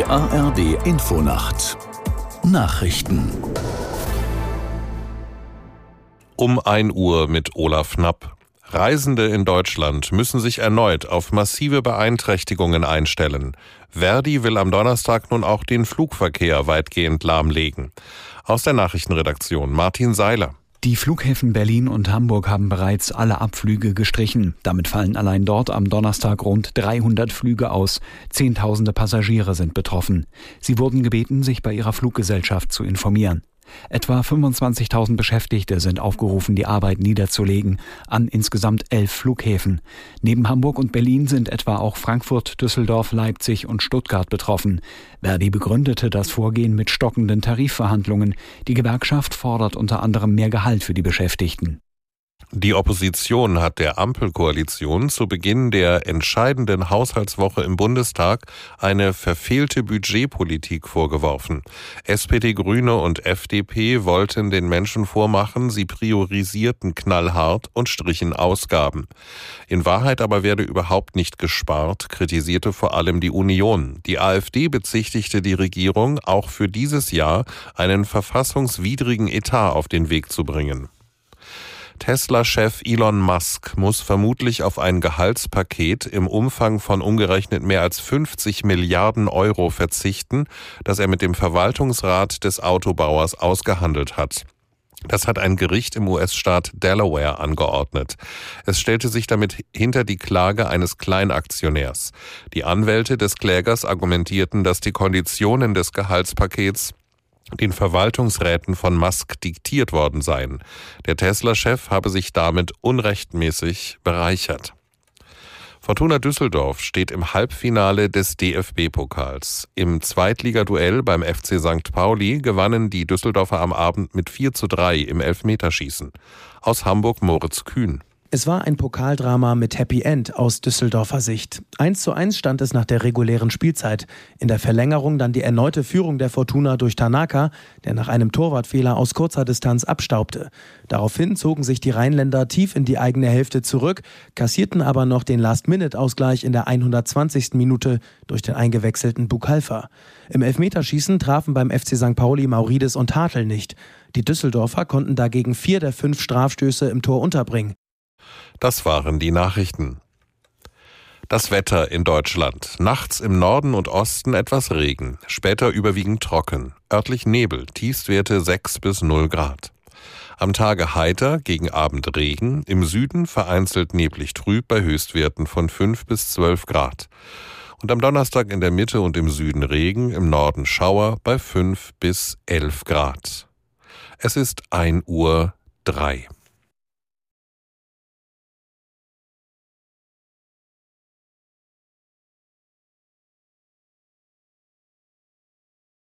Die ARD Infonacht Nachrichten Um 1 Uhr mit Olaf Knapp. Reisende in Deutschland müssen sich erneut auf massive Beeinträchtigungen einstellen. Verdi will am Donnerstag nun auch den Flugverkehr weitgehend lahmlegen. Aus der Nachrichtenredaktion Martin Seiler. Die Flughäfen Berlin und Hamburg haben bereits alle Abflüge gestrichen. Damit fallen allein dort am Donnerstag rund 300 Flüge aus. Zehntausende Passagiere sind betroffen. Sie wurden gebeten, sich bei ihrer Fluggesellschaft zu informieren. Etwa 25.000 Beschäftigte sind aufgerufen, die Arbeit niederzulegen an insgesamt elf Flughäfen. Neben Hamburg und Berlin sind etwa auch Frankfurt, Düsseldorf, Leipzig und Stuttgart betroffen. Verdi begründete das Vorgehen mit stockenden Tarifverhandlungen. Die Gewerkschaft fordert unter anderem mehr Gehalt für die Beschäftigten. Die Opposition hat der Ampelkoalition zu Beginn der entscheidenden Haushaltswoche im Bundestag eine verfehlte Budgetpolitik vorgeworfen. SPD, Grüne und FDP wollten den Menschen vormachen, sie priorisierten knallhart und strichen Ausgaben. In Wahrheit aber werde überhaupt nicht gespart, kritisierte vor allem die Union. Die AfD bezichtigte die Regierung, auch für dieses Jahr einen verfassungswidrigen Etat auf den Weg zu bringen. Tesla-Chef Elon Musk muss vermutlich auf ein Gehaltspaket im Umfang von umgerechnet mehr als 50 Milliarden Euro verzichten, das er mit dem Verwaltungsrat des Autobauers ausgehandelt hat. Das hat ein Gericht im US-Staat Delaware angeordnet. Es stellte sich damit hinter die Klage eines Kleinaktionärs. Die Anwälte des Klägers argumentierten, dass die Konditionen des Gehaltspakets den Verwaltungsräten von Musk diktiert worden seien. Der Tesla-Chef habe sich damit unrechtmäßig bereichert. Fortuna Düsseldorf steht im Halbfinale des DFB-Pokals. Im Zweitligaduell beim FC St. Pauli gewannen die Düsseldorfer am Abend mit 4 zu 3 im Elfmeterschießen. Aus Hamburg Moritz Kühn. Es war ein Pokaldrama mit Happy End aus Düsseldorfer Sicht. 1 zu 1 stand es nach der regulären Spielzeit. In der Verlängerung dann die erneute Führung der Fortuna durch Tanaka, der nach einem Torwartfehler aus kurzer Distanz abstaubte. Daraufhin zogen sich die Rheinländer tief in die eigene Hälfte zurück, kassierten aber noch den Last-Minute-Ausgleich in der 120. Minute durch den eingewechselten Bukalfa. Im Elfmeterschießen trafen beim FC St. Pauli Maurides und Hartl nicht. Die Düsseldorfer konnten dagegen vier der fünf Strafstöße im Tor unterbringen. Das waren die Nachrichten. Das Wetter in Deutschland. Nachts im Norden und Osten etwas Regen, später überwiegend trocken. Örtlich Nebel, Tiefstwerte 6 bis 0 Grad. Am Tage heiter, gegen Abend Regen, im Süden vereinzelt neblig trüb bei Höchstwerten von 5 bis 12 Grad. Und am Donnerstag in der Mitte und im Süden Regen, im Norden Schauer bei 5 bis 11 Grad. Es ist 1 Uhr 3.